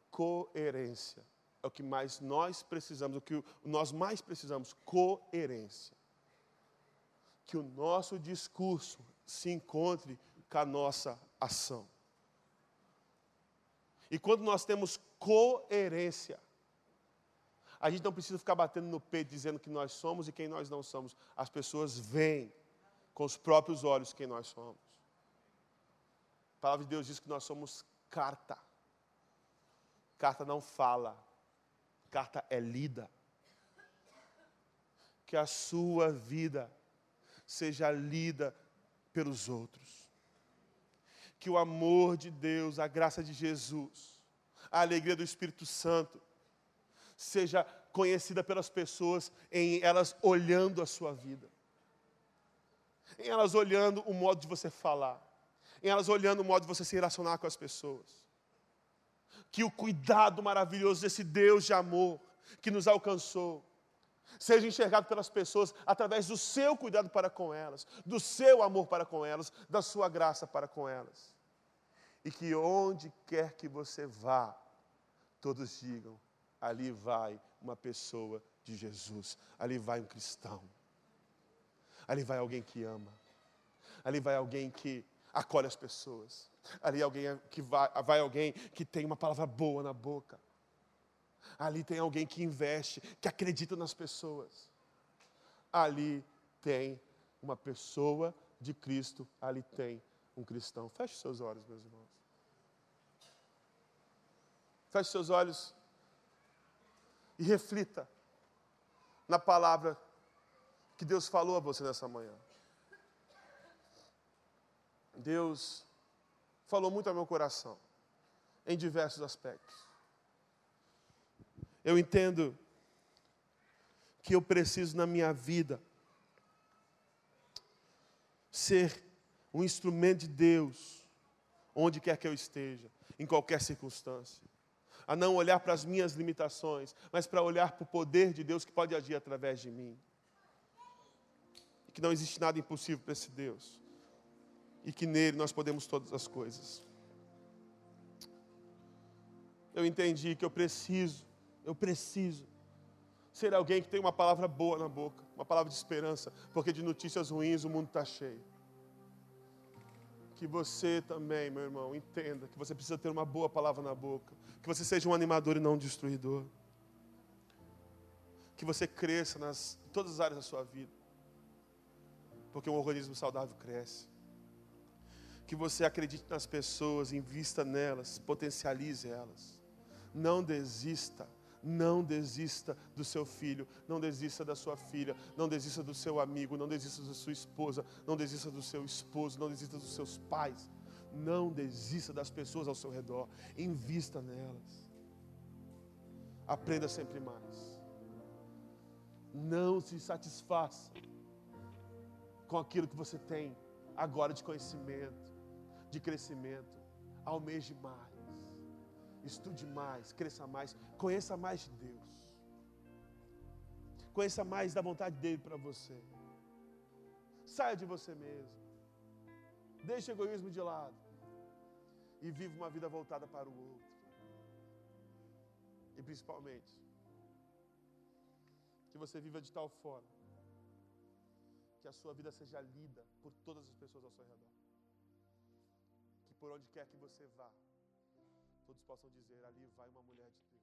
coerência o que mais nós precisamos, o que nós mais precisamos, coerência. Que o nosso discurso se encontre com a nossa ação. E quando nós temos coerência, a gente não precisa ficar batendo no peito dizendo que nós somos e quem nós não somos. As pessoas veem com os próprios olhos quem nós somos. A palavra de Deus diz que nós somos carta. Carta não fala, carta é lida. Que a sua vida seja lida pelos outros. Que o amor de Deus, a graça de Jesus, a alegria do Espírito Santo, seja conhecida pelas pessoas em elas olhando a sua vida, em elas olhando o modo de você falar, em elas olhando o modo de você se relacionar com as pessoas. Que o cuidado maravilhoso desse Deus de amor que nos alcançou, seja enxergado pelas pessoas através do seu cuidado para com elas, do seu amor para com elas, da sua graça para com elas. E que onde quer que você vá, todos digam: ali vai uma pessoa de Jesus, ali vai um cristão, ali vai alguém que ama, ali vai alguém que acolhe as pessoas, ali alguém que vai, vai alguém que tem uma palavra boa na boca, ali tem alguém que investe, que acredita nas pessoas, ali tem uma pessoa de Cristo, ali tem um cristão. Feche seus olhos, meus irmãos. Feche seus olhos e reflita na palavra que Deus falou a você nessa manhã. Deus falou muito ao meu coração, em diversos aspectos. Eu entendo que eu preciso na minha vida ser um instrumento de Deus, onde quer que eu esteja, em qualquer circunstância a não olhar para as minhas limitações, mas para olhar para o poder de Deus que pode agir através de mim. E que não existe nada impossível para esse Deus. E que nele nós podemos todas as coisas. Eu entendi que eu preciso, eu preciso ser alguém que tem uma palavra boa na boca, uma palavra de esperança, porque de notícias ruins o mundo está cheio. Que você também, meu irmão, entenda que você precisa ter uma boa palavra na boca, que você seja um animador e não um destruidor, que você cresça nas todas as áreas da sua vida, porque um organismo saudável cresce, que você acredite nas pessoas, invista nelas, potencialize elas, não desista não desista do seu filho, não desista da sua filha, não desista do seu amigo, não desista da sua esposa, não desista do seu esposo, não desista dos seus pais. Não desista das pessoas ao seu redor, invista nelas. Aprenda sempre mais. Não se satisfaça com aquilo que você tem agora de conhecimento, de crescimento. Almeje mais estude mais, cresça mais, conheça mais de Deus. Conheça mais da vontade dele para você. Saia de você mesmo. Deixe o egoísmo de lado. E viva uma vida voltada para o outro. E principalmente, que você viva de tal forma que a sua vida seja lida por todas as pessoas ao seu redor. Por onde quer que você vá, todos possam dizer: ali vai uma mulher de Deus.